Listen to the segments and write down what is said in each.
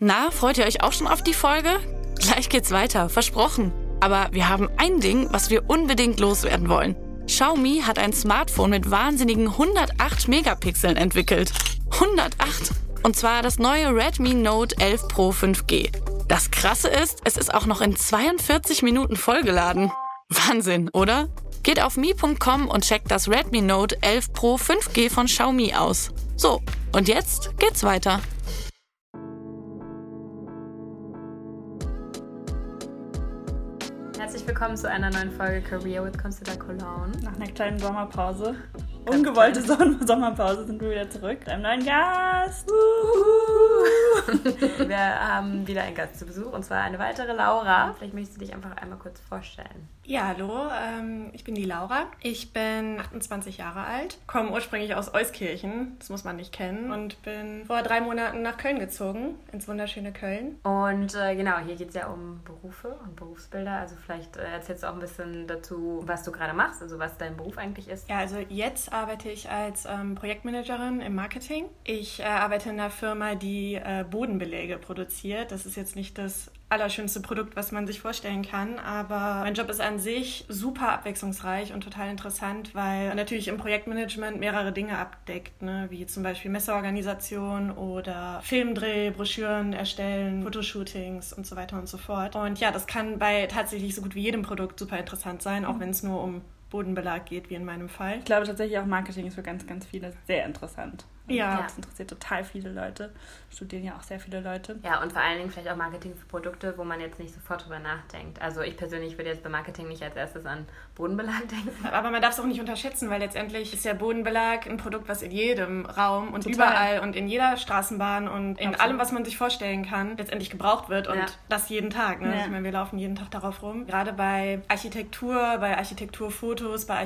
Na, freut ihr euch auch schon auf die Folge? Gleich geht's weiter, versprochen. Aber wir haben ein Ding, was wir unbedingt loswerden wollen. Xiaomi hat ein Smartphone mit wahnsinnigen 108 Megapixeln entwickelt. 108! Und zwar das neue Redmi Note 11 Pro 5G. Das Krasse ist, es ist auch noch in 42 Minuten vollgeladen. Wahnsinn, oder? Geht auf mi.com und checkt das Redmi Note 11 Pro 5G von Xiaomi aus. So, und jetzt geht's weiter. Herzlich willkommen zu einer neuen Folge Career with Consider Cologne. Nach einer kleinen Sommerpause, ungewollte Sommerpause, sind wir wieder zurück. mit Einem neuen Gast. wir haben wieder einen Gast zu Besuch und zwar eine weitere Laura. Vielleicht möchtest du dich einfach einmal kurz vorstellen. Ja, hallo, ähm, ich bin die Laura. Ich bin 28 Jahre alt, komme ursprünglich aus Euskirchen, das muss man nicht kennen, und bin vor drei Monaten nach Köln gezogen, ins wunderschöne Köln. Und äh, genau, hier geht es ja um Berufe und Berufsbilder. Also vielleicht äh, erzählst du auch ein bisschen dazu, was du gerade machst, also was dein Beruf eigentlich ist. Ja, also jetzt arbeite ich als ähm, Projektmanagerin im Marketing. Ich äh, arbeite in einer Firma, die äh, Bodenbeläge produziert. Das ist jetzt nicht das allerschönste Produkt, was man sich vorstellen kann. Aber mein Job ist an sich super abwechslungsreich und total interessant, weil man natürlich im Projektmanagement mehrere Dinge abdeckt, ne? wie zum Beispiel Messeorganisation oder Filmdreh, Broschüren erstellen, Fotoshootings und so weiter und so fort. Und ja, das kann bei tatsächlich so gut wie jedem Produkt super interessant sein, auch wenn es nur um Bodenbelag geht, wie in meinem Fall. Ich glaube tatsächlich auch Marketing ist für ganz, ganz viele sehr interessant. Ja. Das interessiert total viele Leute. Studieren ja auch sehr viele Leute. Ja, und vor allen Dingen vielleicht auch Marketing für Produkte, wo man jetzt nicht sofort drüber nachdenkt. Also ich persönlich würde jetzt bei Marketing nicht als erstes an Bodenbelag denken. Aber man darf es auch nicht unterschätzen, weil letztendlich ist ja Bodenbelag ein Produkt, was in jedem Raum und Total. überall und in jeder Straßenbahn und in Absolut. allem, was man sich vorstellen kann, letztendlich gebraucht wird und Ja. das jeden Tag. Ne? Ja. Ich meine, wir laufen jeden Tag darauf rum. Gerade bei Architektur, bei Architekturfotos, bei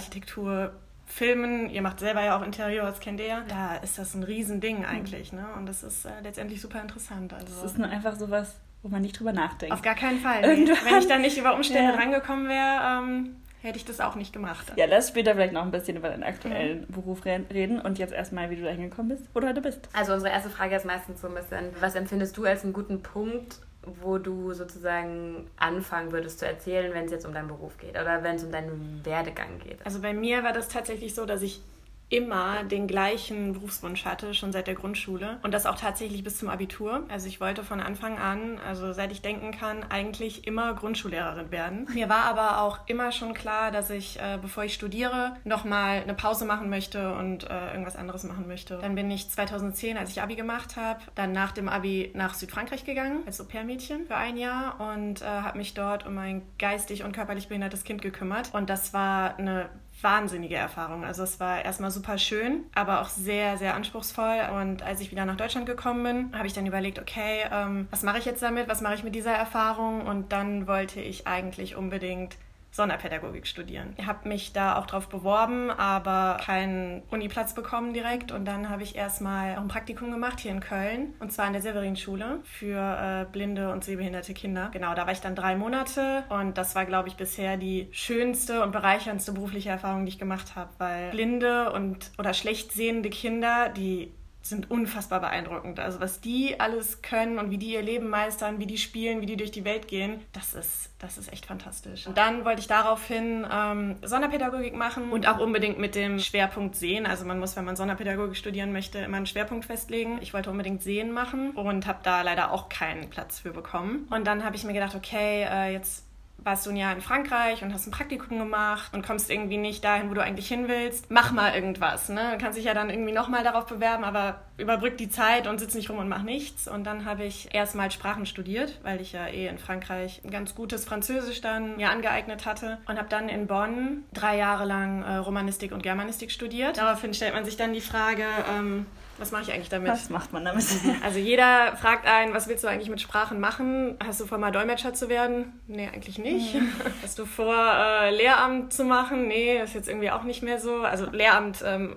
Architekturfilmen, ihr macht selber ja auch Interieur, das kennt ihr ja, da ist das ein Riesending eigentlich. Ne? Und das ist äh, letztendlich super interessant. Also. Es ist nur einfach sowas, wo man nicht drüber nachdenkt. Auf gar keinen Fall. Irgendwann- Wenn ich da nicht über Umstände Ja. drangekommen wäre, ähm, hätte ich das auch nicht gemacht. ja, lass später vielleicht noch ein bisschen über deinen aktuellen Beruf re- reden und jetzt erstmal, wie du da hingekommen bist, wo du heute bist. Also unsere erste Frage ist meistens so ein bisschen, was empfindest du als einen guten Punkt, wo du sozusagen anfangen würdest zu erzählen, wenn es jetzt um deinen Beruf geht oder wenn es um deinen Werdegang geht? Also bei mir war das tatsächlich so, dass ich immer den gleichen Berufswunsch hatte, schon seit der Grundschule und das auch tatsächlich bis zum Abitur. Also ich wollte von Anfang an, also seit ich denken kann, eigentlich immer Grundschullehrerin werden. Mir war aber auch immer schon klar, dass ich, äh, bevor ich studiere, nochmal eine Pause machen möchte und äh, irgendwas anderes machen möchte. Dann bin ich 2010, als ich Abi gemacht habe, dann nach dem Abi nach Südfrankreich gegangen als Au-pair-Mädchen für ein Jahr und äh, habe mich dort um ein geistig und körperlich behindertes Kind gekümmert. Und das war eine wahnsinnige Erfahrung. Also es war erstmal super schön, aber auch sehr, sehr anspruchsvoll. Und als ich wieder nach Deutschland gekommen bin, habe ich dann überlegt, okay, ähm, was mache ich jetzt damit? Was mache ich mit dieser Erfahrung? Und dann wollte ich eigentlich unbedingt Sonderpädagogik studieren. Ich habe mich da auch drauf beworben, aber keinen Uniplatz bekommen direkt. Und dann habe ich erstmal auch ein Praktikum gemacht hier in Köln. Und zwar in der Severin-Schule für äh, blinde und sehbehinderte Kinder. Genau, da war ich dann drei Monate. Und das war, glaube ich, bisher die schönste und bereicherndste berufliche Erfahrung, die ich gemacht habe. Weil blinde und oder schlecht sehende Kinder, die sind unfassbar beeindruckend. Also was die alles können und wie die ihr Leben meistern, wie die spielen, wie die durch die Welt gehen, das ist, das ist echt fantastisch. Und dann wollte ich daraufhin ähm, Sonderpädagogik machen und auch unbedingt mit dem Schwerpunkt Sehen. Also man muss, wenn man Sonderpädagogik studieren möchte, immer einen Schwerpunkt festlegen. Ich wollte unbedingt Sehen machen und habe da leider auch keinen Platz für bekommen. Und dann habe ich mir gedacht, okay, äh, jetzt warst du ein Jahr in Frankreich und hast ein Praktikum gemacht und kommst irgendwie nicht dahin, wo du eigentlich hin willst. Mach mal irgendwas. Ne? Du kannst dich ja dann irgendwie nochmal darauf bewerben, aber überbrück die Zeit und sitz nicht rum und mach nichts. Und dann habe ich erstmal Sprachen studiert, weil ich ja eh in Frankreich ein ganz gutes Französisch dann mir angeeignet hatte und habe dann in Bonn drei Jahre lang äh, Romanistik und Germanistik studiert. Daraufhin stellt man sich dann die Frage, ähm, was mache ich eigentlich damit? Was macht man damit? Also jeder fragt einen, was willst du eigentlich mit Sprachen machen? Hast du vor, mal Dolmetscher zu werden? Nee, eigentlich nicht. Hast du vor, äh, Lehramt zu machen? Nee, ist jetzt irgendwie auch nicht mehr so. Also Lehramt ähm,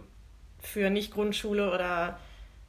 für nicht Grundschule oder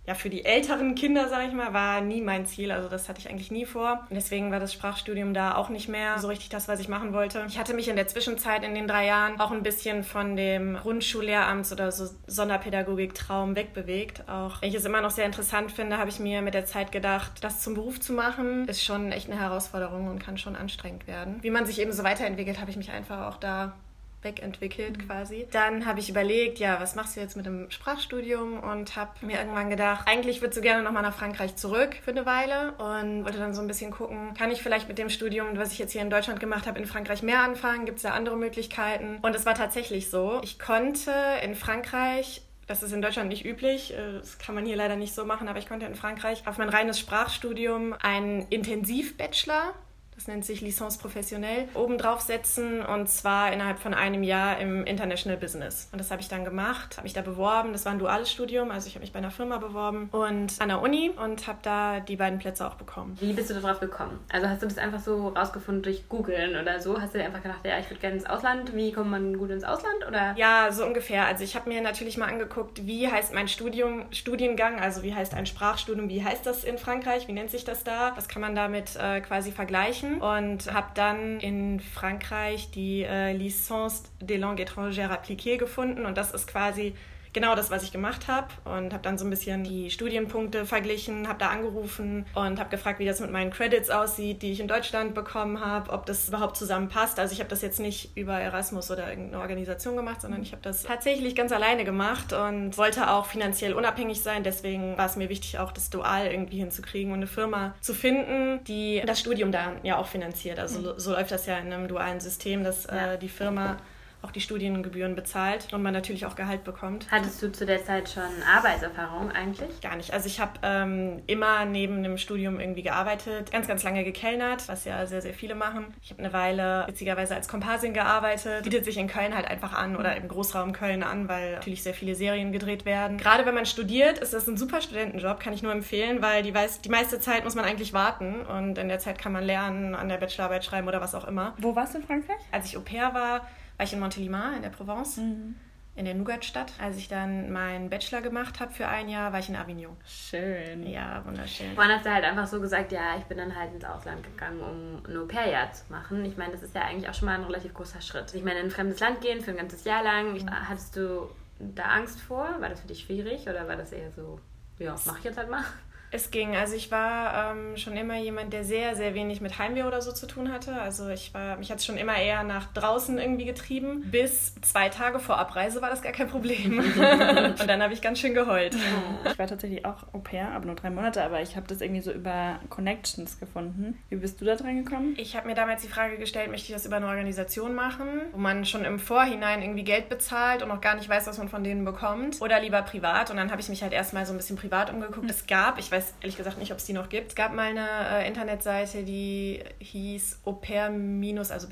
ja, für die älteren Kinder, sage ich mal, war nie mein Ziel. Also das hatte ich eigentlich nie vor. Und deswegen war das Sprachstudium da auch nicht mehr so richtig das, was ich machen wollte. Ich hatte mich in der Zwischenzeit in den drei Jahren auch ein bisschen von dem Grundschullehramts- oder so Sonderpädagogik-Traum wegbewegt. Auch wenn ich es immer noch sehr interessant finde, habe ich mir mit der Zeit gedacht, das zum Beruf zu machen, ist schon echt eine Herausforderung und kann schon anstrengend werden. Wie man sich eben so weiterentwickelt, habe ich mich einfach auch da wegentwickelt mhm. quasi. Dann habe ich überlegt, ja, was machst du jetzt mit dem Sprachstudium und habe mir irgendwann gedacht, eigentlich würdest du gerne nochmal nach Frankreich zurück für eine Weile und wollte dann so ein bisschen gucken, kann ich vielleicht mit dem Studium, was ich jetzt hier in Deutschland gemacht habe, in Frankreich mehr anfangen? Gibt es da andere Möglichkeiten? Und es war tatsächlich so. Ich konnte in Frankreich das ist in Deutschland nicht üblich, äh, das kann man hier leider nicht so machen, aber ich konnte in Frankreich auf mein reines Sprachstudium einen Intensivbachelor das nennt sich Licence professionell, obendrauf setzen und zwar innerhalb von einem Jahr im International Business. Und das habe ich dann gemacht, habe mich da beworben. Das war ein duales Studium, also ich habe mich bei einer Firma beworben und an der Uni und habe da die beiden Plätze auch bekommen. Wie bist du darauf gekommen? Also hast du das einfach so rausgefunden durch Googeln oder so? Hast du dir einfach gedacht, ja, ich würde gerne ins Ausland. Wie kommt man gut ins Ausland? Oder? Ja, so ungefähr. Also ich habe mir natürlich mal angeguckt, wie heißt mein Studium, Studiengang, also wie heißt ein Sprachstudium, wie heißt das in Frankreich, wie nennt sich das da? Was kann man damit äh, quasi vergleichen? Und habe dann in Frankreich die äh, Licence des langues étrangères appliquées gefunden. Und das ist quasi genau das, was ich gemacht habe und habe dann so ein bisschen die Studienpunkte verglichen, habe da angerufen und habe gefragt, wie das mit meinen Credits aussieht, die ich in Deutschland bekommen habe, ob das überhaupt zusammenpasst. Also ich habe das jetzt nicht über Erasmus oder irgendeine Organisation gemacht, sondern ich habe das tatsächlich ganz alleine gemacht und wollte auch finanziell unabhängig sein. Deswegen war es mir wichtig, auch das Dual irgendwie hinzukriegen und eine Firma zu finden, die das Studium da ja auch finanziert. Also so läuft das ja in einem dualen System, dass äh, die Firma auch die Studiengebühren bezahlt und man natürlich auch Gehalt bekommt. Hattest du zu der Zeit schon Arbeitserfahrung eigentlich? Gar nicht. Also ich habe ähm, immer neben dem Studium irgendwie gearbeitet, ganz, ganz lange gekellnert, was ja sehr, sehr viele machen. Ich habe eine Weile witzigerweise als Komparsin gearbeitet. Bietet sich in Köln halt einfach an oder im Großraum Köln an, weil natürlich sehr viele Serien gedreht werden. Gerade wenn man studiert, ist das ein super Studentenjob, kann ich nur empfehlen, weil die, weiß, die meiste Zeit muss man eigentlich warten und in der Zeit kann man lernen, an der Bachelorarbeit schreiben oder was auch immer. Wo warst du in Frankreich? Als ich Au pair war, war ich in Montélimar in der Provence. Mhm in der Nougatstadt. Als ich dann meinen Bachelor gemacht habe für ein Jahr, war ich in Avignon. Schön. Ja, wunderschön. Vorhin hast du halt einfach so gesagt, ja, ich bin dann halt ins Ausland gegangen, um ein Au-pair-Jahr zu machen. Ich meine, das ist ja eigentlich auch schon mal ein relativ großer Schritt. Ich meine, in ein fremdes Land gehen für ein ganzes Jahr lang. Mhm. Hattest du da Angst vor? War das für dich schwierig oder war das eher so, ja, mach ich jetzt halt mal? Es ging. Also ich war ähm, schon immer jemand, der sehr, sehr wenig mit Heimweh oder so zu tun hatte. Also ich war, mich hat es schon immer eher nach draußen irgendwie getrieben. Bis zwei Tage vor Abreise war das gar kein Problem. und dann habe ich ganz schön geheult. Ich war tatsächlich auch Au pair, aber nur drei Monate, aber ich habe das irgendwie so über Connections gefunden. Wie bist du da dran gekommen? Ich habe mir damals die Frage gestellt, möchte ich das über eine Organisation machen, wo man schon im Vorhinein irgendwie Geld bezahlt und noch gar nicht weiß, was man von denen bekommt, oder lieber privat. Und dann habe ich mich halt erstmal so ein bisschen privat umgeguckt. Es gab, ich weiß weiß ehrlich gesagt nicht, ob es die noch gibt. Es gab mal eine äh, Internetseite, die hieß aupair- also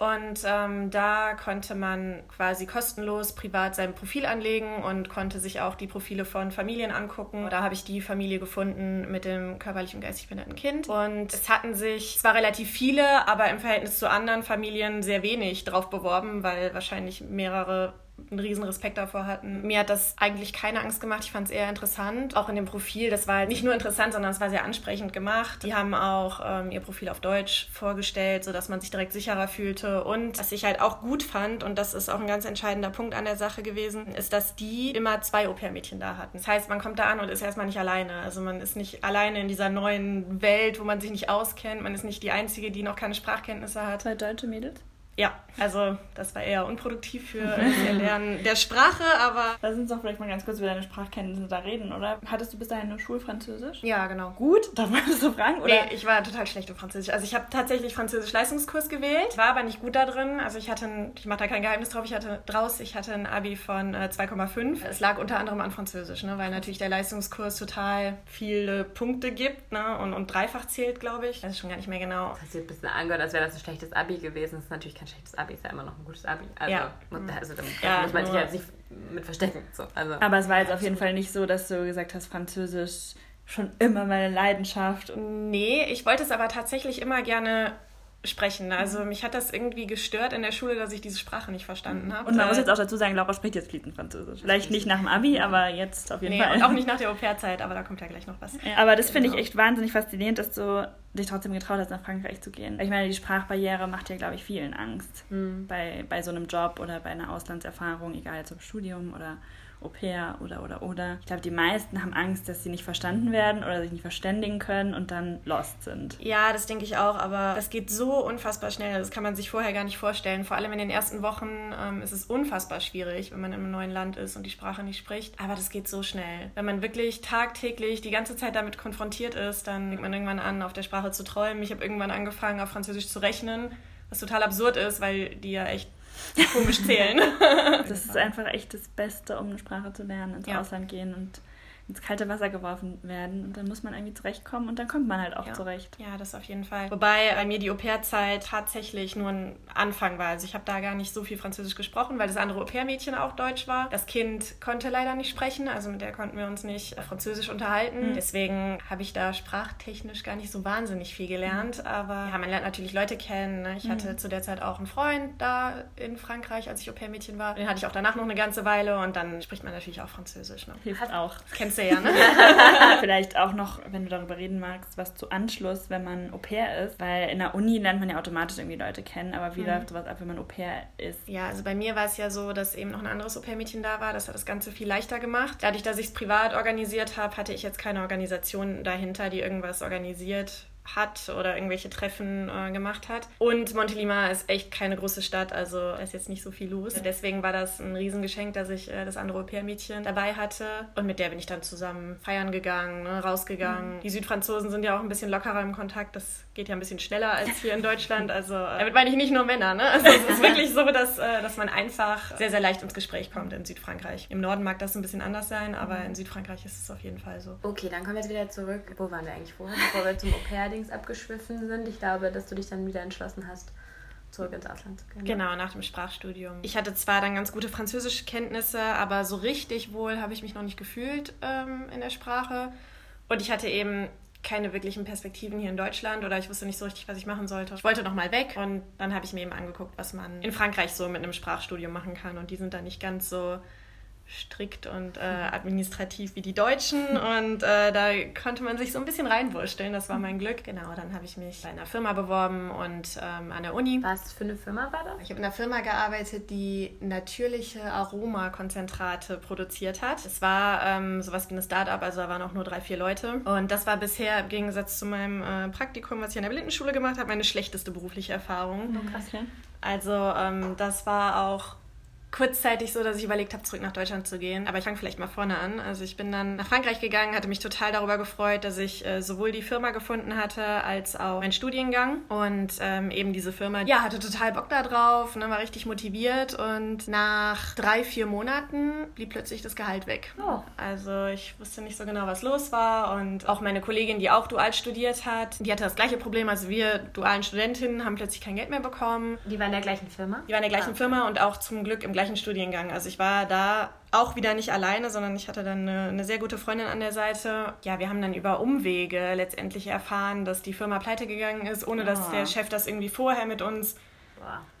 und ähm, da konnte man quasi kostenlos privat sein Profil anlegen und konnte sich auch die Profile von Familien angucken. Da habe ich die Familie gefunden mit dem körperlich und geistig behinderten Kind und es hatten sich zwar relativ viele, aber im Verhältnis zu anderen Familien sehr wenig drauf beworben, weil wahrscheinlich mehrere einen riesen Respekt davor hatten. Mir hat das eigentlich keine Angst gemacht. Ich fand es eher interessant. Auch in dem Profil, das war nicht nur interessant, sondern es war sehr ansprechend gemacht. Die haben auch ähm, ihr Profil auf Deutsch vorgestellt, sodass man sich direkt sicherer fühlte. Und was ich halt auch gut fand, und das ist auch ein ganz entscheidender Punkt an der Sache gewesen, ist, dass die immer zwei Au-pair-Mädchen da hatten. Das heißt, man kommt da an und ist erstmal nicht alleine. Also man ist nicht alleine in dieser neuen Welt, wo man sich nicht auskennt. Man ist nicht die Einzige, die noch keine Sprachkenntnisse hat. Zwei deutsche Mädels? Ja, also das war eher unproduktiv für das Erlernen der Sprache, aber. Lass uns doch vielleicht mal ganz kurz über deine Sprachkenntnisse da reden, oder? Hattest du bis dahin eine Schulfranzösisch? Ja, genau. Gut, darf man das so fragen? Oder? Nee, ich war total schlecht im Französisch. Also ich habe tatsächlich Französisch-Leistungskurs gewählt, war aber nicht gut da drin. Also ich hatte, ein, ich mache da kein Geheimnis drauf, ich hatte draus, ich hatte ein Abi von äh, 2,5. Es lag unter anderem an Französisch, ne, weil natürlich der Leistungskurs total viele Punkte gibt ne, und, und dreifach zählt, glaube ich. Das ist schon gar nicht mehr genau. Das hat sich ein bisschen angehört, als wäre das ein schlechtes Abi gewesen. Das ist natürlich kein ein schlechtes Abi, ist ja immer noch ein gutes Abi. Also, ja. also da ja, muss man sich jetzt nicht mit verstecken. So, also. Aber es war jetzt auf jeden Fall nicht so, dass du gesagt hast, Französisch schon immer meine Leidenschaft. Nee, ich wollte es aber tatsächlich immer gerne sprechen. Also mich hat das irgendwie gestört in der Schule, dass ich diese Sprache nicht verstanden habe. Und man muss jetzt auch dazu sagen, Laura spricht jetzt fließend Französisch. Vielleicht nicht nach dem Abi, aber jetzt auf jeden nee, Fall. Und auch nicht nach der Au-pair-Zeit, aber da kommt ja gleich noch was. Ja, aber das finde ich echt wahnsinnig faszinierend, dass du dich trotzdem getraut hast, nach Frankreich zu gehen. Ich meine, die Sprachbarriere macht ja, glaube ich, vielen Angst. Mhm. Bei, bei so einem Job oder bei einer Auslandserfahrung, egal zum Studium oder Au pair oder oder oder. Ich glaube, die meisten haben Angst, dass sie nicht verstanden werden oder sich nicht verständigen können und dann lost sind. Ja, das denke ich auch, aber das geht so unfassbar schnell. Das kann man sich vorher gar nicht vorstellen. Vor allem in den ersten Wochen ähm, ist es unfassbar schwierig, wenn man in einem neuen Land ist und die Sprache nicht spricht. Aber das geht so schnell. Wenn man wirklich tagtäglich die ganze Zeit damit konfrontiert ist, dann fängt man irgendwann an, auf der Sprache zu träumen. Ich habe irgendwann angefangen, auf Französisch zu rechnen, was total absurd ist, weil die ja echt komisch zählen. das ist einfach echt das Beste, um eine Sprache zu lernen, ins ja. Ausland gehen und ins kalte Wasser geworfen werden und dann muss man irgendwie zurechtkommen und dann kommt man halt auch ja. zurecht. Ja, das auf jeden Fall. Wobei bei mir die Au-pair-Zeit tatsächlich nur ein Anfang war. Also ich habe da gar nicht so viel Französisch gesprochen, weil das andere Au-pair-Mädchen auch Deutsch war. Das Kind konnte leider nicht sprechen, also mit der konnten wir uns nicht Französisch unterhalten. Mhm. Deswegen habe ich da sprachtechnisch gar nicht so wahnsinnig viel gelernt. Mhm. Aber ja, man lernt natürlich Leute kennen. Ne? Ich mhm. hatte zu der Zeit auch einen Freund da in Frankreich, als ich Au-pair-Mädchen war. Den hatte ich auch danach noch eine ganze Weile und dann spricht man natürlich auch Französisch. Ne? Hilft auch. Kennst ja, ne? Vielleicht auch noch, wenn du darüber reden magst, was zu Anschluss, wenn man Au pair ist. Weil in der Uni lernt man ja automatisch irgendwie Leute kennen, aber wie mhm. läuft sowas ab, wenn man Au pair ist? Ja, also bei mir war es ja so, dass eben noch ein anderes Au pair-Mädchen da war. Das hat das Ganze viel leichter gemacht. Dadurch, dass ich es privat organisiert habe, hatte ich jetzt keine Organisation dahinter, die irgendwas organisiert hat oder irgendwelche Treffen äh, gemacht hat. Und Montelima ist echt keine große Stadt, also ist jetzt nicht so viel los. Deswegen war das ein Riesengeschenk, dass ich äh, das andere Au-pair-Mädchen dabei hatte. Und mit der bin ich dann zusammen feiern gegangen, ne, rausgegangen. Mhm. Die Südfranzosen sind ja auch ein bisschen lockerer im Kontakt. Das geht ja ein bisschen schneller als hier in Deutschland. Also äh, damit meine ich nicht nur Männer. Ne? Also es ist wirklich so, dass, äh, dass man einfach sehr, sehr leicht ins Gespräch kommt in Südfrankreich. Im Norden mag das ein bisschen anders sein, aber in Südfrankreich ist es auf jeden Fall so. Okay, dann kommen wir jetzt wieder zurück. Wo waren wir eigentlich vorher, bevor wir zum Au-pair allerdings abgeschwiffen sind. Ich glaube, dass du dich dann wieder entschlossen hast, zurück ins Ausland zu gehen. Genau, nach dem Sprachstudium. Ich hatte zwar dann ganz gute Französischkenntnisse, aber so richtig wohl habe ich mich noch nicht gefühlt ähm, in der Sprache. Und ich hatte eben keine wirklichen Perspektiven hier in Deutschland oder ich wusste nicht so richtig, was ich machen sollte. Ich wollte noch mal weg und dann habe ich mir eben angeguckt, was man in Frankreich so mit einem Sprachstudium machen kann. Und die sind da nicht ganz so strikt und äh, administrativ wie die Deutschen und äh, da konnte man sich so ein bisschen reinwursteln. Das war mein Glück. Genau, dann habe ich mich bei einer Firma beworben und ähm, an der Uni. Was für eine Firma war das? Ich habe in einer Firma gearbeitet, die natürliche Aromakonzentrate produziert hat. Es war ähm, sowas wie eine Start-up, also da waren auch nur drei, vier Leute. Und das war bisher im Gegensatz zu meinem äh, Praktikum, was ich an der Blindenschule gemacht habe, meine schlechteste berufliche Erfahrung. Oh, krass, ja. Also ähm, das war auch kurzzeitig so, dass ich überlegt habe, zurück nach Deutschland zu gehen. Aber ich fange vielleicht mal vorne an. Also ich bin dann nach Frankreich gegangen, hatte mich total darüber gefreut, dass ich äh, sowohl die Firma gefunden hatte, als auch meinen Studiengang. Und ähm, eben diese Firma, ja, hatte total Bock da drauf, ne, war richtig motiviert. Und nach drei, vier Monaten blieb plötzlich das Gehalt weg. Oh. Also ich wusste nicht so genau, was los war. Und auch meine Kollegin, die auch dual studiert hat, die hatte das gleiche Problem. Also wir dualen Studentinnen haben plötzlich kein Geld mehr bekommen. Die waren in der gleichen Firma? Die waren in der gleichen ah. Firma und auch zum Glück im gleichen Studiengang. Also ich war da auch wieder nicht alleine, sondern ich hatte dann eine, eine, sehr gute Freundin an der Seite. Ja, wir haben dann über Umwege letztendlich erfahren, dass die Firma pleite gegangen ist, ohne dass oh. der Chef das irgendwie vorher mit uns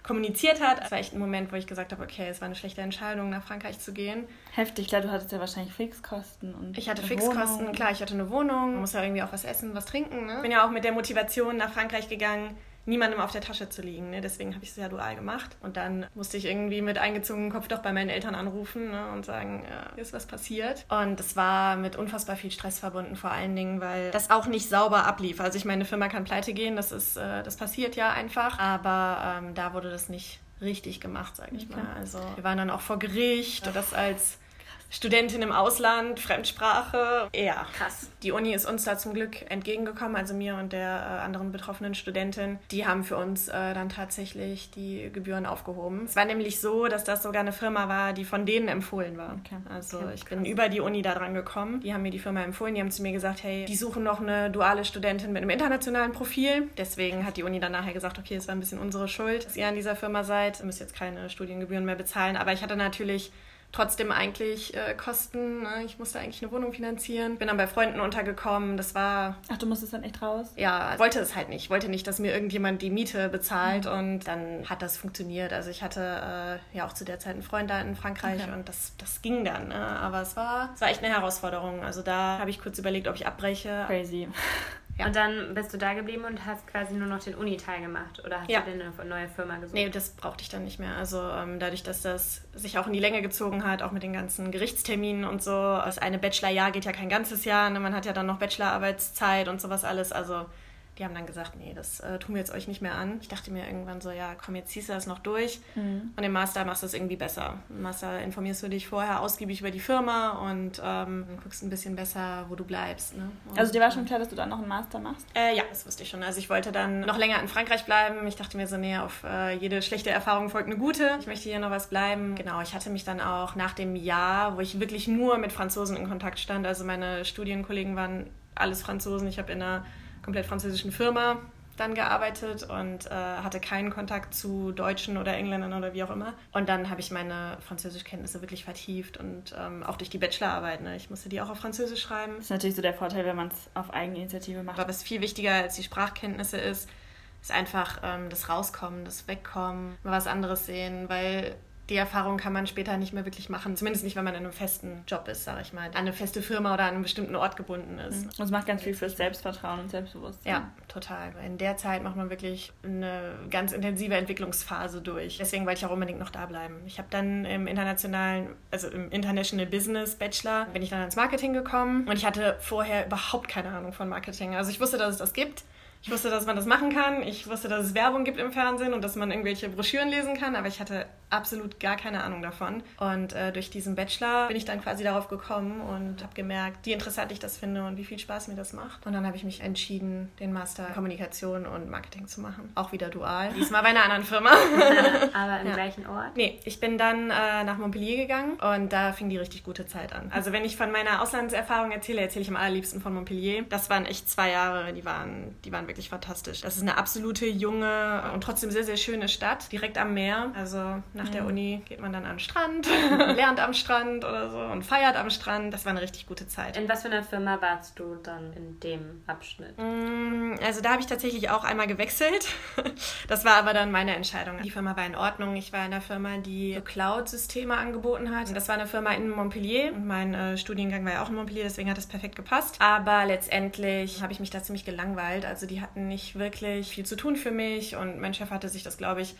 kommuniziert hat. Das war echt ein Moment, wo ich gesagt habe, okay, es war eine schlechte Entscheidung, nach Frankreich zu gehen. Heftig, klar, du hattest ja wahrscheinlich Fixkosten. Und ich hatte Fixkosten, Wohnung. klar, ich hatte eine Wohnung, man muss ja irgendwie auch was essen, was trinken. Ne? Bin ja auch mit der Motivation nach Frankreich gegangen, niemandem auf der Tasche zu liegen. Ne? Deswegen habe ich es ja dual gemacht. Und dann musste ich irgendwie mit eingezogenem Kopf doch bei meinen Eltern anrufen ne? und sagen, ja, hier ist was passiert. Und es war mit unfassbar viel Stress verbunden, vor allen Dingen, weil das auch nicht sauber ablief. Also ich meine, eine Firma kann pleite gehen, das, ist, äh, das passiert ja einfach. Aber ähm, da wurde das nicht richtig gemacht, sage ich okay. mal. Also wir waren dann auch vor Gericht, das als Studentin im Ausland, Fremdsprache. Ja, krass. Die Uni ist uns da zum Glück entgegengekommen, also mir und der äh, anderen betroffenen Studentin. Die haben für uns äh, dann tatsächlich die Gebühren aufgehoben. Es war nämlich so, dass das sogar eine Firma war, die von denen empfohlen war. Okay. Also okay, ich bin über die Uni da dran gekommen. Die haben mir die Firma empfohlen. Die haben zu mir gesagt, hey, die suchen noch eine duale Studentin mit einem internationalen Profil. Deswegen hat die Uni dann nachher gesagt, okay, es war ein bisschen unsere Schuld, dass ihr an dieser Firma seid. Ihr müsst jetzt keine Studiengebühren mehr bezahlen. Aber ich hatte natürlich trotzdem eigentlich äh, Kosten. Ne? Ich musste eigentlich eine Wohnung finanzieren. Bin dann bei Freunden untergekommen. Das war. Ach, du musstest dann echt raus? Ja, wollte es halt nicht. Ich wollte nicht, dass mir irgendjemand die Miete bezahlt mhm. und dann hat das funktioniert. Also ich hatte äh, ja auch zu der Zeit einen Freund da in Frankreich okay. und das, das ging dann. Ne? Aber es war, es war echt eine Herausforderung. Also da habe ich kurz überlegt, ob ich abbreche. Crazy. Ja. Und dann bist du da geblieben und hast quasi nur noch den Uni-Teil gemacht oder hast ja. du dir eine neue Firma gesucht? Nee, das brauchte ich dann nicht mehr. Also ähm, dadurch, dass das sich auch in die Länge gezogen hat, auch mit den ganzen Gerichtsterminen und so. Das eine Bachelorjahr geht ja kein ganzes Jahr, ne? man hat ja dann noch Bachelorarbeitszeit und sowas alles. Also die haben dann gesagt, nee, das äh, tun wir jetzt euch nicht mehr an. Ich dachte mir irgendwann so, ja, komm, jetzt ziehst du das noch durch. Mhm. Und im Master machst du es irgendwie besser. Im Master informierst du dich vorher ausgiebig über die Firma und ähm, guckst ein bisschen besser, wo du bleibst. Ne? also dir war schon klar, dass du dann noch einen Master machst? Äh, ja, das wusste ich schon. Also ich wollte dann noch länger in Frankreich bleiben. Ich dachte mir so, nee, auf äh, jede schlechte Erfahrung folgt eine gute. Ich möchte hier noch was bleiben. Genau, ich hatte mich dann auch nach dem Jahr, wo ich wirklich nur mit Franzosen in Kontakt stand, also meine Studienkollegen waren alles Franzosen. Ich habe in einer komplett französischen Firma dann gearbeitet und äh, hatte keinen Kontakt zu Deutschen oder Engländern oder wie auch immer. Und dann habe ich meine Französischkenntnisse wirklich vertieft und ähm, auch durch die Bachelorarbeit. Ne? Ich musste die auch auf Französisch schreiben. Das ist natürlich so der Vorteil, wenn man es auf Eigeninitiative macht. Aber was viel wichtiger als die Sprachkenntnisse ist, ist einfach ähm, das Rauskommen, das Wegkommen, mal was anderes sehen, weil die Erfahrung kann man später nicht mehr wirklich machen. Zumindest nicht, wenn man in einem festen Job ist, sage ich mal. An eine feste Firma oder an einen bestimmten Ort gebunden ist. Und es macht ganz viel fürs Selbstvertrauen und Selbstbewusstsein. Ja, total. In der Zeit macht man wirklich eine ganz intensive Entwicklungsphase durch. Deswegen wollte ich auch unbedingt noch da bleiben. Ich habe dann im internationalen, also im International Business Bachelor, bin ich dann ins Marketing gekommen und ich hatte vorher überhaupt keine Ahnung von Marketing. Also ich wusste, dass es das gibt. Ich wusste, dass man das machen kann. Ich wusste, dass es Werbung gibt im Fernsehen und dass man irgendwelche Broschüren lesen kann, aber ich hatte absolut gar keine Ahnung davon. Und äh, durch diesen Bachelor bin ich dann quasi darauf gekommen und habe gemerkt, wie interessant ich das finde und wie viel Spaß mir das macht. Und dann habe ich mich entschieden, den Master Kommunikation und Marketing zu machen. Auch wieder dual. Diesmal bei einer anderen Firma. aber im ja. gleichen Ort? Nee, ich bin dann äh, nach Montpellier gegangen und da fing die richtig gute Zeit an. Also wenn ich von meiner Auslandserfahrung erzähle, erzähle ich am allerliebsten von Montpellier. Das waren echt zwei Jahre, die waren, die waren wirklich fantastisch. Das ist eine absolute junge und trotzdem sehr, sehr schöne Stadt, direkt am Meer. Also nach der Uni geht man dann an den Strand, lernt am Strand oder so und feiert am Strand. Das war eine richtig gute Zeit. In was für einer Firma warst du dann in dem Abschnitt? Mm, also da habe ich tatsächlich auch einmal gewechselt. Das war aber dann meine Entscheidung. Die Firma war in Ordnung. Ich war in einer Firma, die Cloud-Systeme angeboten hat. Das war eine Firma in Montpellier und mein äh, Studiengang war ja auch in Montpellier, deswegen hat das perfekt gepasst. Aber letztendlich habe ich mich da ziemlich gelangweilt. Also die hatten nicht wirklich viel zu tun für mich und mein Chef hatte sich das, glaube ich,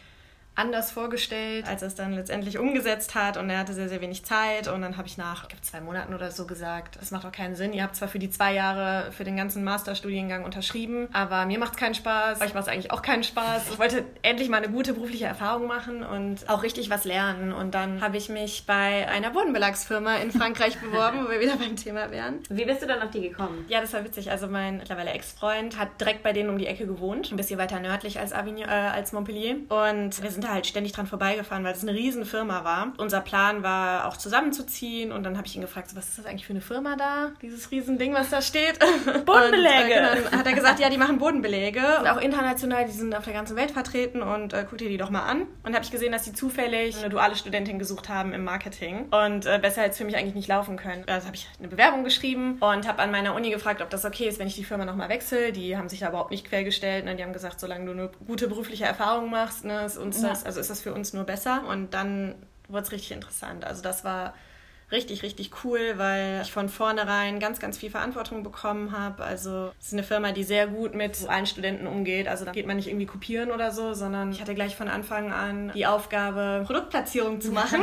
anders vorgestellt, als er es dann letztendlich umgesetzt hat. Und er hatte sehr, sehr wenig Zeit. Und dann habe ich nach, ich zwei Monaten oder so gesagt, das macht doch keinen Sinn. Ihr habt zwar für die zwei Jahre für den ganzen Masterstudiengang unterschrieben, aber mir macht es keinen Spaß. Euch macht es eigentlich auch keinen Spaß. Ich wollte endlich mal eine gute berufliche Erfahrung machen und auch richtig was lernen. Und dann habe ich mich bei einer Bodenbelagsfirma in Frankreich beworben, wo wir wieder beim Thema wären. Wie bist du dann auf die gekommen? Ja, das war witzig. Also mein mittlerweile Ex-Freund hat direkt bei denen um die Ecke gewohnt, ein bisschen weiter nördlich als, Avignon, äh, als Montpellier. Und wir sind da halt ständig dran vorbeigefahren, weil es eine riesen Firma war. Unser Plan war auch zusammenzuziehen und dann habe ich ihn gefragt, so, was ist das eigentlich für eine Firma da? Dieses riesen Ding, was da steht. Bodenbeläge. Und, äh, dann hat er gesagt, ja, die machen Bodenbeläge. Und auch international, die sind auf der ganzen Welt vertreten und äh, guck dir die doch mal an. Und habe ich gesehen, dass die zufällig eine duale Studentin gesucht haben im Marketing und äh, besser jetzt für mich eigentlich nicht laufen können. Also habe ich eine Bewerbung geschrieben und habe an meiner Uni gefragt, ob das okay ist, wenn ich die Firma nochmal wechsle. Die haben sich da überhaupt nicht quergestellt. Ne? Die haben gesagt, solange du eine gute berufliche Erfahrung machst, ne, ist uns das, also ist das für uns nur besser. Und dann wurde es richtig interessant. Also das war richtig, richtig cool, weil ich von vornherein ganz, ganz viel Verantwortung bekommen habe. Also es ist eine Firma, die sehr gut mit allen Studenten umgeht. Also da geht man nicht irgendwie kopieren oder so, sondern ich hatte gleich von Anfang an die Aufgabe, Produktplatzierung zu machen.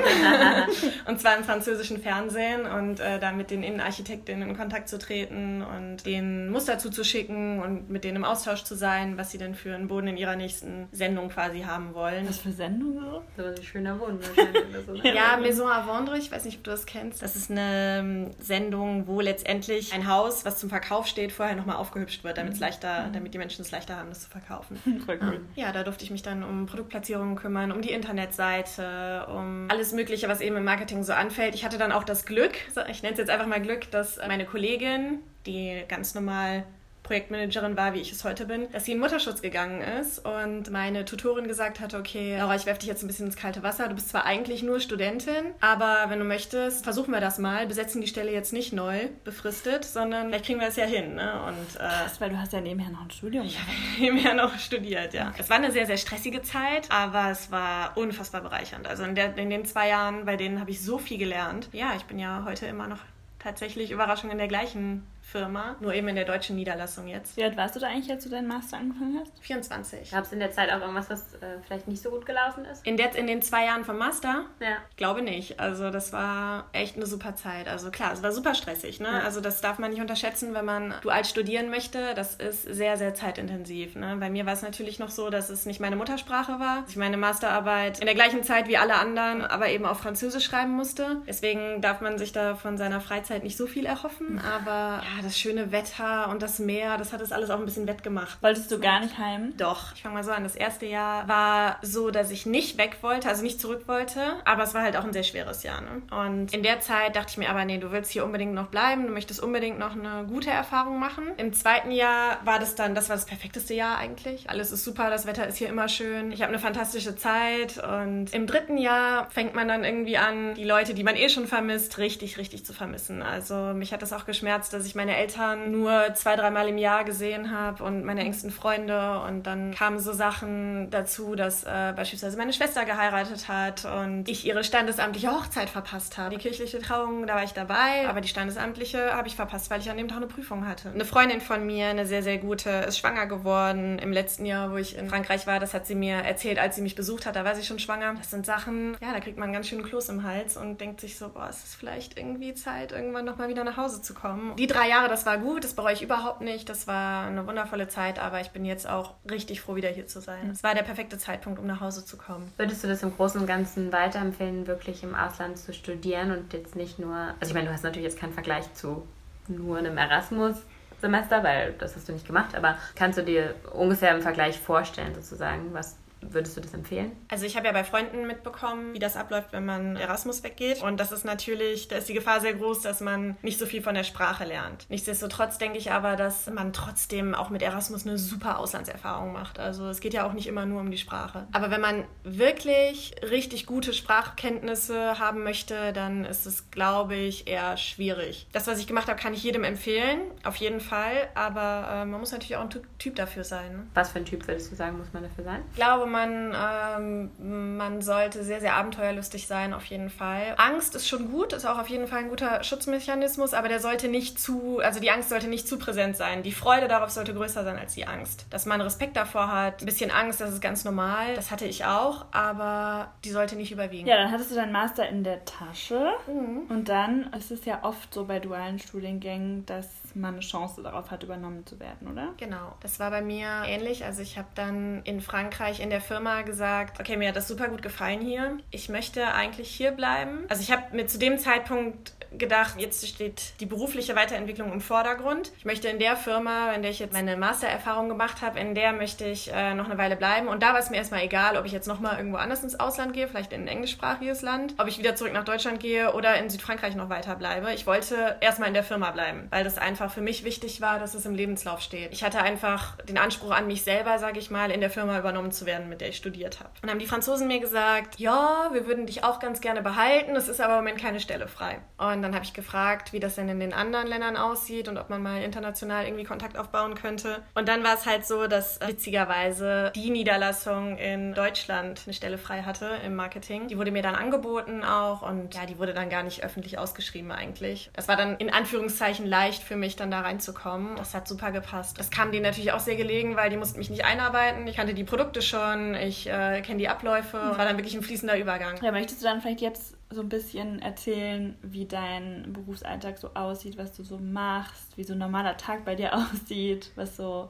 und zwar im französischen Fernsehen und äh, da mit den Innenarchitektinnen in Kontakt zu treten und den Muster zuzuschicken und mit denen im Austausch zu sein, was sie denn für einen Boden in ihrer nächsten Sendung quasi haben wollen. Was für Sendung so? So ein schöner Boden wahrscheinlich. so, ne? ja, Maison à Vendre, ich weiß nicht, ob du das kennst kennst. Das ist eine ähm, Sendung, wo letztendlich ein Haus, was zum Verkauf steht, vorher nochmal aufgehübscht wird, damit, es mhm. leichter, mhm. damit die Menschen es leichter haben, das zu verkaufen. Voll cool. Ja, da durfte ich mich dann um Produktplatzierungen kümmern, um die Internetseite, um alles Mögliche, was eben im Marketing so anfällt. Ich hatte dann auch das Glück, ich nenne es jetzt einfach mal Glück, dass meine Kollegin, die ganz normal Projektmanagerin war, wie ich es heute bin, dass sie in Mutterschutz gegangen ist und meine Tutorin gesagt hatte, okay, Laura, ich werfe dich jetzt ein bisschen ins kalte Wasser. Du bist zwar eigentlich nur Studentin, aber wenn du möchtest, versuchen wir das mal, besetzen die Stelle jetzt nicht neu befristet, sondern vielleicht kriegen wir es ja hin. Ne? Und, äh, Krass, weil du hast ja nebenher noch ein Studium. Ich habe nebenher noch studiert, ja. Es war eine sehr, sehr stressige Zeit, aber es war unfassbar bereichernd. Also in, der, in den zwei Jahren, bei denen habe ich so viel gelernt. Ja, ich bin ja heute immer noch tatsächlich Überraschung in der gleichen Firma, nur eben in der deutschen Niederlassung jetzt. Wie alt warst du da eigentlich, als du deinen Master angefangen hast? 24. Gab es in der Zeit auch irgendwas, was äh, vielleicht nicht so gut gelaufen ist? In, der, in den zwei Jahren vom Master? Ja. Ich glaube nicht. Also das war echt eine super Zeit. Also klar, es war super stressig. Ne? Ja. Also das darf man nicht unterschätzen, wenn man dual studieren möchte. Das ist sehr, sehr zeitintensiv. Ne? Bei mir war es natürlich noch so, dass es nicht meine Muttersprache war. Ich meine Masterarbeit in der gleichen Zeit wie alle anderen, aber eben auf Französisch schreiben musste. Deswegen darf man sich da von seiner Freizeit nicht so viel erhoffen. Aber ja, das schöne Wetter und das Meer, das hat es alles auch ein bisschen wettgemacht. Wolltest du gar nicht heim? Doch. Ich fange mal so an. Das erste Jahr war so, dass ich nicht weg wollte, also nicht zurück wollte, aber es war halt auch ein sehr schweres Jahr. Ne? Und in der Zeit dachte ich mir aber, nee, du willst hier unbedingt noch bleiben, du möchtest unbedingt noch eine gute Erfahrung machen. Im zweiten Jahr war das dann, das war das perfekteste Jahr eigentlich. Alles ist super, das Wetter ist hier immer schön. Ich habe eine fantastische Zeit und im dritten Jahr fängt man dann irgendwie an, die Leute, die man eh schon vermisst, richtig, richtig zu vermissen. Also mich hat das auch geschmerzt, dass ich meine Eltern Eltern nur zwei, dreimal im Jahr gesehen habe und meine engsten Freunde. Und dann kamen so Sachen dazu, dass äh, beispielsweise meine Schwester geheiratet hat und ich ihre standesamtliche Hochzeit verpasst habe. Die kirchliche Trauung, da war ich dabei, aber die standesamtliche habe ich verpasst, weil ich an dem Tag eine Prüfung hatte. Eine Freundin von mir, eine sehr, sehr gute, ist schwanger geworden im letzten Jahr, wo ich in Frankreich war. Das hat sie mir erzählt, als sie mich besucht hat. Da war sie schon schwanger. Das sind Sachen, ja, da kriegt man ganz schön Kloß im Hals und denkt sich so, boah, es ist vielleicht irgendwie Zeit, irgendwann nochmal wieder nach Hause zu kommen. Die drei Jahre, das war gut, das bereue ich überhaupt nicht. Das war eine wundervolle Zeit, aber ich bin jetzt auch richtig froh, wieder hier zu sein. Es war der perfekte Zeitpunkt, um nach Hause zu kommen. Würdest du das im Großen und Ganzen weiterempfehlen, wirklich im Ausland zu studieren und jetzt nicht nur, also ich meine, du hast natürlich jetzt keinen Vergleich zu nur einem Erasmus, Semester, weil das hast du nicht gemacht, aber kannst du dir ungefähr im Vergleich vorstellen, sozusagen, was Würdest du das empfehlen? Also ich habe ja bei Freunden mitbekommen, wie das abläuft, wenn man Erasmus weggeht. Und das ist natürlich, da ist die Gefahr sehr groß, dass man nicht so viel von der Sprache lernt. Nichtsdestotrotz denke ich aber, dass man trotzdem auch mit Erasmus eine super Auslandserfahrung macht. Also es geht ja auch nicht immer nur um die Sprache. Aber wenn man wirklich richtig gute Sprachkenntnisse haben möchte, dann ist es, glaube ich, eher schwierig. Das, was ich gemacht habe, kann ich jedem empfehlen, auf jeden Fall. Aber äh, man muss natürlich auch ein Typ dafür sein. Ne? Was für ein Typ würdest du sagen, muss man dafür sein? Ich glaube, man, ähm, man sollte sehr, sehr abenteuerlustig sein, auf jeden Fall. Angst ist schon gut, ist auch auf jeden Fall ein guter Schutzmechanismus, aber der sollte nicht zu, also die Angst sollte nicht zu präsent sein. Die Freude darauf sollte größer sein als die Angst. Dass man Respekt davor hat, ein bisschen Angst, das ist ganz normal. Das hatte ich auch, aber die sollte nicht überwiegen. Ja, dann hattest du deinen Master in der Tasche mhm. und dann ist es ja oft so bei dualen Studiengängen, dass man eine Chance darauf hat, übernommen zu werden, oder? Genau. Das war bei mir ähnlich. Also ich habe dann in Frankreich in der Firma gesagt, okay, mir hat das super gut gefallen hier. Ich möchte eigentlich hier bleiben. Also ich habe mir zu dem Zeitpunkt gedacht, jetzt steht die berufliche Weiterentwicklung im Vordergrund. Ich möchte in der Firma, in der ich jetzt meine Mastererfahrung gemacht habe, in der möchte ich äh, noch eine Weile bleiben. Und da war es mir erstmal egal, ob ich jetzt nochmal irgendwo anders ins Ausland gehe, vielleicht in ein englischsprachiges Land, ob ich wieder zurück nach Deutschland gehe oder in Südfrankreich noch weiter bleibe. Ich wollte erstmal in der Firma bleiben, weil das einfach für mich wichtig war, dass es im Lebenslauf steht. Ich hatte einfach den Anspruch an mich selber, sage ich mal, in der Firma übernommen zu werden, mit der ich studiert habe. Und haben die Franzosen mir gesagt, ja, wir würden dich auch ganz gerne behalten, es ist aber im Moment keine Stelle frei. Und dann habe ich gefragt, wie das denn in den anderen Ländern aussieht und ob man mal international irgendwie Kontakt aufbauen könnte. Und dann war es halt so, dass witzigerweise die Niederlassung in Deutschland eine Stelle frei hatte im Marketing. Die wurde mir dann angeboten auch und ja, die wurde dann gar nicht öffentlich ausgeschrieben eigentlich. Das war dann in Anführungszeichen leicht für mich dann da reinzukommen. Das hat super gepasst. Das kam denen natürlich auch sehr gelegen, weil die mussten mich nicht einarbeiten. Ich kannte die Produkte schon, ich äh, kenne die Abläufe. Es war dann wirklich ein fließender Übergang. Ja, möchtest du dann vielleicht jetzt so ein bisschen erzählen, wie dein Berufsalltag so aussieht, was du so machst, wie so ein normaler Tag bei dir aussieht, was so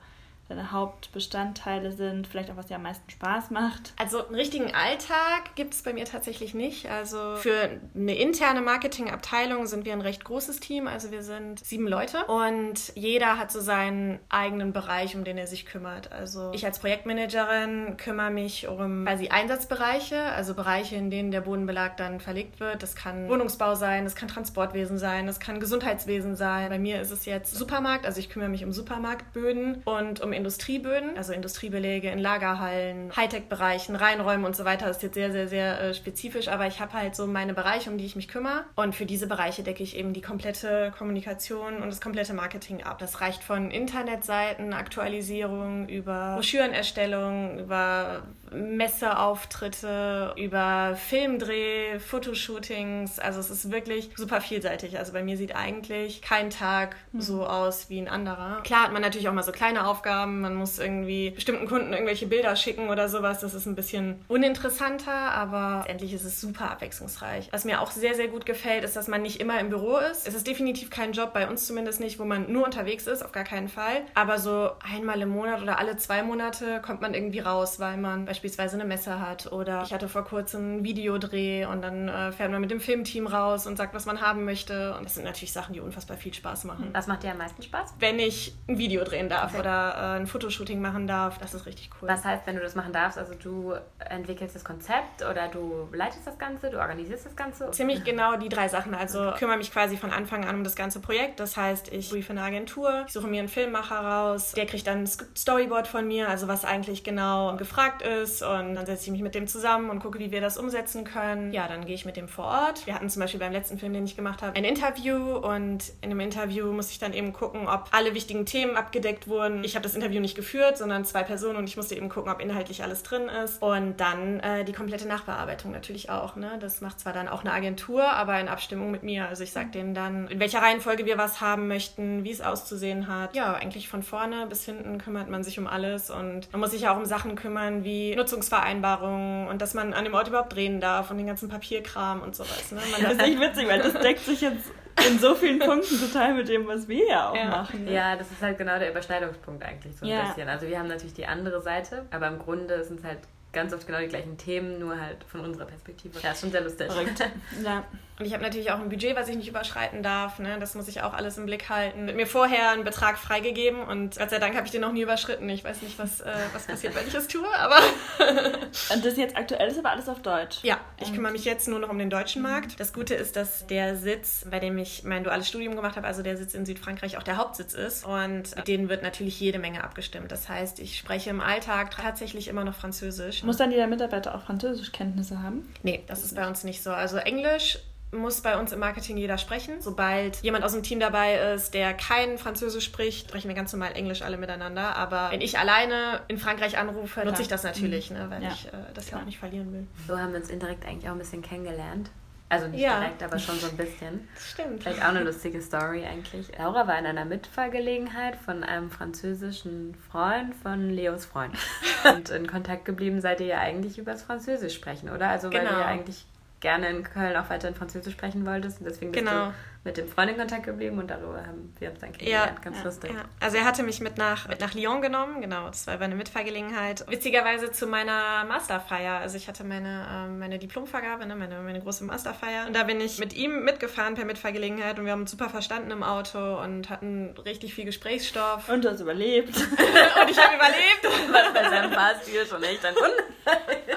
Hauptbestandteile sind, vielleicht auch was dir am meisten Spaß macht? Also einen richtigen Alltag gibt es bei mir tatsächlich nicht. Also für eine interne Marketingabteilung sind wir ein recht großes Team. Also wir sind sieben Leute und jeder hat so seinen eigenen Bereich, um den er sich kümmert. Also ich als Projektmanagerin kümmere mich um quasi Einsatzbereiche, also Bereiche, in denen der Bodenbelag dann verlegt wird. Das kann Wohnungsbau sein, das kann Transportwesen sein, das kann Gesundheitswesen sein. Bei mir ist es jetzt Supermarkt, also ich kümmere mich um Supermarktböden und um Industrieböden, also Industriebelege in Lagerhallen, Hightech-Bereichen, Reinräumen und so weiter. Das ist jetzt sehr, sehr, sehr äh, spezifisch, aber ich habe halt so meine Bereiche, um die ich mich kümmere. Und für diese Bereiche decke ich eben die komplette Kommunikation und das komplette Marketing ab. Das reicht von Internetseiten, Aktualisierung über Broschürenerstellung, über Messeauftritte, über Filmdreh, Fotoshootings. Also es ist wirklich super vielseitig. Also bei mir sieht eigentlich kein Tag mhm. so aus wie ein anderer. Klar hat man natürlich auch mal so kleine Aufgaben. Man muss irgendwie bestimmten Kunden irgendwelche Bilder schicken oder sowas. Das ist ein bisschen uninteressanter, aber letztendlich ist es super abwechslungsreich. Was mir auch sehr, sehr gut gefällt, ist, dass man nicht immer im Büro ist. Es ist definitiv kein Job, bei uns zumindest nicht, wo man nur unterwegs ist, auf gar keinen Fall. Aber so einmal im Monat oder alle zwei Monate kommt man irgendwie raus, weil man beispielsweise beispielsweise eine Messe hat oder ich hatte vor kurzem einen Videodreh und dann äh, fährt man mit dem Filmteam raus und sagt, was man haben möchte. Und das sind natürlich Sachen, die unfassbar viel Spaß machen. Was macht dir am meisten Spaß? Wenn ich ein Video drehen darf okay. oder äh, ein Fotoshooting machen darf, das ist richtig cool. Was heißt, wenn du das machen darfst? Also du entwickelst das Konzept oder du leitest das Ganze, du organisierst das Ganze? Ziemlich genau die drei Sachen. Also okay. kümmere mich quasi von Anfang an um das ganze Projekt. Das heißt, ich briefe eine Agentur, ich suche mir einen Filmmacher raus, der kriegt dann ein Storyboard von mir, also was eigentlich genau gefragt ist und dann setze ich mich mit dem zusammen und gucke, wie wir das umsetzen können. Ja, dann gehe ich mit dem vor Ort. Wir hatten zum Beispiel beim letzten Film, den ich gemacht habe, ein Interview und in dem Interview muss ich dann eben gucken, ob alle wichtigen Themen abgedeckt wurden. Ich habe das Interview nicht geführt, sondern zwei Personen und ich musste eben gucken, ob inhaltlich alles drin ist. Und dann äh, die komplette Nachbearbeitung natürlich auch. Ne? Das macht zwar dann auch eine Agentur, aber in Abstimmung mit mir. Also ich sage denen dann, in welcher Reihenfolge wir was haben möchten, wie es auszusehen hat. Ja, eigentlich von vorne bis hinten kümmert man sich um alles und man muss sich ja auch um Sachen kümmern wie Nutzungsvereinbarungen und dass man an dem Ort überhaupt drehen darf und den ganzen Papierkram und sowas. Ne? Man das ist echt witzig, weil das deckt sich jetzt in so vielen Punkten total mit dem, was wir ja auch ja. machen. Ne? Ja, das ist halt genau der Überschneidungspunkt eigentlich so ein ja. bisschen. Also wir haben natürlich die andere Seite, aber im Grunde sind es halt ganz oft genau die gleichen Themen, nur halt von unserer Perspektive. Ja, ist schon sehr lustig. Verrückt. ja. Und ich habe natürlich auch ein Budget, was ich nicht überschreiten darf. Ne? Das muss ich auch alles im Blick halten. Mit mir vorher einen Betrag freigegeben und Gott sei Dank habe ich den noch nie überschritten. Ich weiß nicht, was, äh, was passiert, wenn ich das tue, aber. und das jetzt aktuell ist aber alles auf Deutsch. Ja, ich kümmere mich jetzt nur noch um den deutschen Markt. Das Gute ist, dass der Sitz, bei dem ich mein duales Studium gemacht habe, also der Sitz in Südfrankreich, auch der Hauptsitz ist. Und mit denen wird natürlich jede Menge abgestimmt. Das heißt, ich spreche im Alltag tatsächlich immer noch Französisch. Muss dann jeder Mitarbeiter auch Französischkenntnisse haben? Nee, das ist bei uns nicht so. Also Englisch muss bei uns im Marketing jeder sprechen. Sobald jemand aus dem Team dabei ist, der kein Französisch spricht, sprechen wir ganz normal Englisch alle miteinander. Aber wenn ich alleine in Frankreich anrufe, Klar. nutze ich das natürlich, mhm. ne, weil ja. ich äh, das ja auch nicht verlieren will. So haben wir uns indirekt eigentlich auch ein bisschen kennengelernt. Also nicht ja. direkt, aber schon so ein bisschen. Das stimmt. Vielleicht auch eine lustige Story eigentlich. Laura war in einer Mitfahrgelegenheit von einem französischen Freund von Leos Freund. Und in Kontakt geblieben seid ihr ja eigentlich übers Französisch sprechen, oder? Also weil genau. ihr ja eigentlich gerne in Köln auch weiter in Französisch sprechen wolltest. Und deswegen bist genau. du mit dem Freund in Kontakt geblieben und darüber haben wir uns dann kennengelernt. Ja, Ganz ja, lustig. Ja. Also er hatte mich mit nach, mit nach Lyon genommen, genau. Das war eine Mitfahrgelegenheit. Witzigerweise zu meiner Masterfeier. Also ich hatte meine, ähm, meine Diplomvergabe, ne, meine, meine große Masterfeier. Und da bin ich mit ihm mitgefahren per Mitfahrgelegenheit und wir haben uns super verstanden im Auto und hatten richtig viel Gesprächsstoff. Und du hast überlebt. und ich habe überlebt. Was bei seinem Fahrstil schon echt ein Wunder.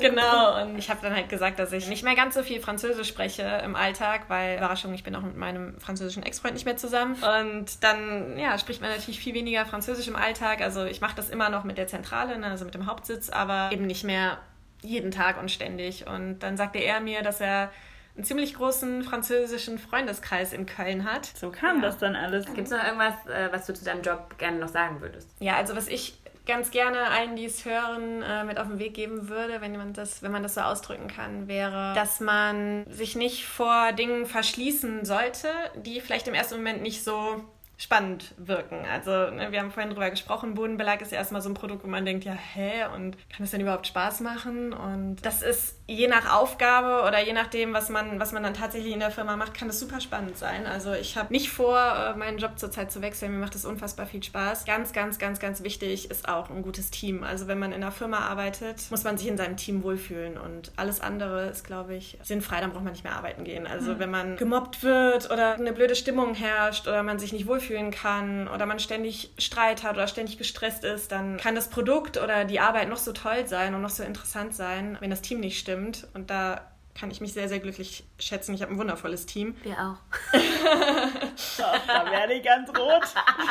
genau. Und ich habe dann halt gesagt, dass ich nicht mehr ganz so viel Französisch spreche im Alltag, weil, Überraschung, ich bin auch mit meinem französischen Ex-Freund nicht mehr zusammen. Und dann, ja, spricht man natürlich viel weniger Französisch im Alltag. Also ich mache das immer noch mit der Zentrale, ne, also mit dem Hauptsitz, aber eben nicht mehr jeden Tag und ständig. Und dann sagte er mir, dass er einen ziemlich großen französischen Freundeskreis in Köln hat. So kam ja. das dann alles. Gibt es noch irgendwas, äh, was du zu deinem Job gerne noch sagen würdest? Ja, also was ich ganz gerne allen, die es hören, äh, mit auf den Weg geben würde, wenn man das, wenn man das so ausdrücken kann, wäre, dass man sich nicht vor Dingen verschließen sollte, die vielleicht im ersten Moment nicht so spannend wirken. Also ne, wir haben vorhin drüber gesprochen, Bodenbelag ist ja erstmal so ein Produkt, wo man denkt, ja, hä, und kann es denn überhaupt Spaß machen? Und das ist je nach Aufgabe oder je nachdem, was man, was man dann tatsächlich in der Firma macht, kann das super spannend sein. Also ich habe nicht vor, äh, meinen Job zurzeit zu wechseln. Mir macht das unfassbar viel Spaß. Ganz, ganz, ganz, ganz wichtig ist auch ein gutes Team. Also wenn man in einer Firma arbeitet, muss man sich in seinem Team wohlfühlen und alles andere ist, glaube ich, sinnfrei, dann braucht man nicht mehr arbeiten gehen. Also mhm. wenn man gemobbt wird oder eine blöde Stimmung herrscht oder man sich nicht wohlfühlen kann oder man ständig Streit hat oder ständig gestresst ist, dann kann das Produkt oder die Arbeit noch so toll sein und noch so interessant sein, wenn das Team nicht stimmt. Und da kann ich mich sehr, sehr glücklich schätzen. Ich habe ein wundervolles Team. Wir auch. Ach, da werde ich ganz rot.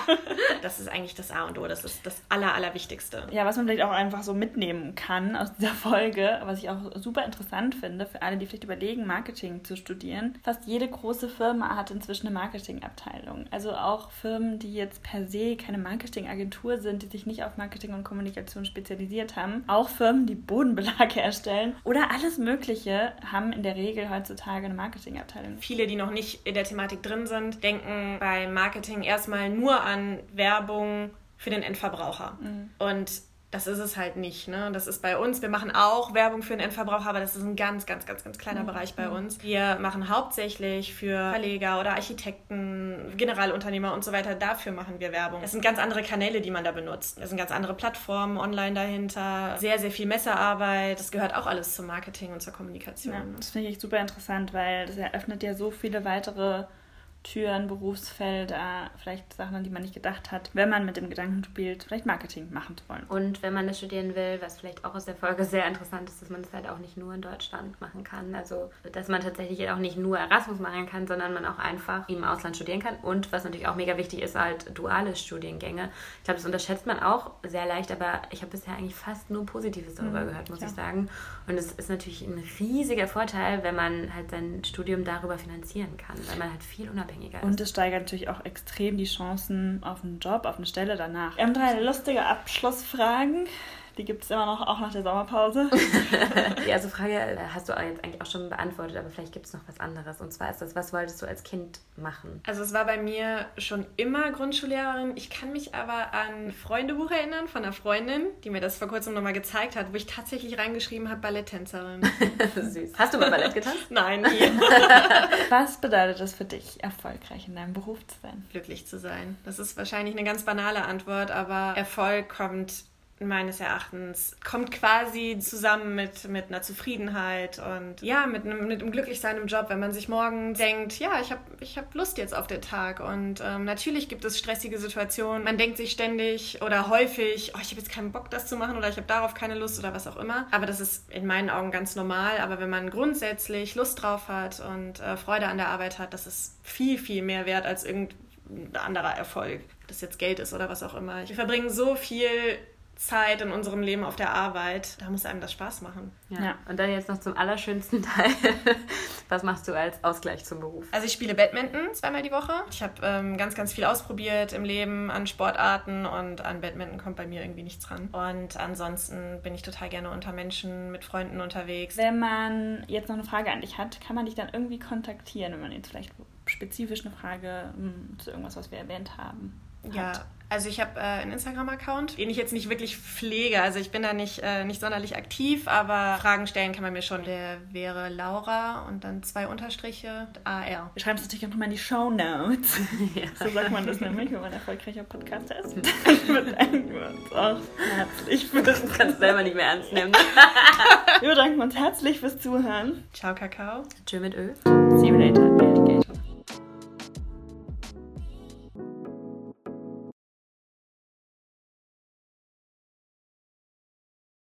das ist eigentlich das A und O. Das ist das Aller, Allerwichtigste. Ja, was man vielleicht auch einfach so mitnehmen kann aus dieser Folge, was ich auch super interessant finde, für alle, die vielleicht überlegen, Marketing zu studieren. Fast jede große Firma hat inzwischen eine Marketingabteilung. Also auch Firmen, die jetzt per se keine Marketingagentur sind, die sich nicht auf Marketing und Kommunikation spezialisiert haben. Auch Firmen, die Bodenbelag herstellen oder alles Mögliche haben haben in der Regel heutzutage eine Marketingabteilung. Viele, die noch nicht in der Thematik drin sind, denken beim Marketing erstmal nur an Werbung für den Endverbraucher. Mhm. Und das ist es halt nicht. Ne? Das ist bei uns. Wir machen auch Werbung für den Endverbraucher, aber das ist ein ganz, ganz, ganz, ganz kleiner mhm. Bereich bei uns. Wir machen hauptsächlich für Verleger oder Architekten, Generalunternehmer und so weiter. Dafür machen wir Werbung. Es sind ganz andere Kanäle, die man da benutzt. Es sind ganz andere Plattformen online dahinter. Sehr, sehr viel Messearbeit. Das gehört auch alles zum Marketing und zur Kommunikation. Ja, das finde ich super interessant, weil das eröffnet ja so viele weitere Türen, Berufsfelder, vielleicht Sachen, an die man nicht gedacht hat, wenn man mit dem Gedanken spielt, vielleicht Marketing machen zu wollen. Und wenn man das studieren will, was vielleicht auch aus der Folge sehr interessant ist, dass man das halt auch nicht nur in Deutschland machen kann. Also, dass man tatsächlich auch nicht nur Erasmus machen kann, sondern man auch einfach im Ausland studieren kann. Und was natürlich auch mega wichtig ist, halt duale Studiengänge. Ich glaube, das unterschätzt man auch sehr leicht, aber ich habe bisher eigentlich fast nur Positives darüber mhm, gehört, muss ja. ich sagen. Und es ist natürlich ein riesiger Vorteil, wenn man halt sein Studium darüber finanzieren kann, weil man halt viel unabhängig unabhängiger ist. Und es steigert natürlich auch extrem die Chancen auf einen Job, auf eine Stelle danach. Wir haben drei lustige Abschlussfragen. Die gibt es immer noch, auch nach der Sommerpause. Die erste Frage äh, hast du jetzt eigentlich auch schon beantwortet, aber vielleicht gibt es noch was anderes. Und zwar ist das, was wolltest du als Kind machen? Also es war bei mir schon immer Grundschullehrerin. Ich kann mich aber an ein Freundebuch erinnern von einer Freundin, die mir das vor kurzem nochmal gezeigt hat, wo ich tatsächlich reingeschrieben habe, Balletttänzerin. Süß. Hast du mal Ballett getanzt? Nein, nie. was bedeutet es für dich, erfolgreich in deinem Beruf zu sein? Glücklich zu sein. Das ist wahrscheinlich eine ganz banale Antwort, aber Erfolg kommt meines Erachtens kommt quasi zusammen mit, mit einer Zufriedenheit und ja, mit einem, mit einem Glücklichsein im Job, wenn man sich morgen denkt, ja, ich habe ich hab Lust jetzt auf den Tag. Und ähm, natürlich gibt es stressige Situationen. Man denkt sich ständig oder häufig, oh, ich habe jetzt keinen Bock, das zu machen oder ich habe darauf keine Lust oder was auch immer. Aber das ist in meinen Augen ganz normal. Aber wenn man grundsätzlich Lust drauf hat und äh, Freude an der Arbeit hat, das ist viel, viel mehr wert als irgendein anderer Erfolg. Ob das jetzt Geld ist oder was auch immer. Wir verbringen so viel Zeit in unserem Leben auf der Arbeit, da muss einem das Spaß machen. Ja. ja. Und dann jetzt noch zum allerschönsten Teil. Was machst du als Ausgleich zum Beruf? Also ich spiele Badminton zweimal die Woche. Ich habe ähm, ganz, ganz viel ausprobiert im Leben an Sportarten und an Badminton kommt bei mir irgendwie nichts ran. Und ansonsten bin ich total gerne unter Menschen, mit Freunden unterwegs. Wenn man jetzt noch eine Frage an dich hat, kann man dich dann irgendwie kontaktieren, wenn man jetzt vielleicht spezifisch eine Frage mh, hm, zu irgendwas, was wir erwähnt haben. Ja, also ich habe äh, einen Instagram-Account, den ich jetzt nicht wirklich pflege. Also ich bin da nicht, äh, nicht sonderlich aktiv, aber Fragen stellen kann man mir schon. Der wäre Laura und dann zwei Unterstriche AR. Wir schreiben es natürlich auch nochmal in die Show Notes. Ja. So sagt man das nämlich, wenn man erfolgreicher Podcaster ist. wir bedanken uns auch herzlich fürs Du kannst selber nicht mehr ernst nehmen. wir bedanken uns herzlich fürs Zuhören. Ciao, Kakao. Tschö mit Ö. See you later.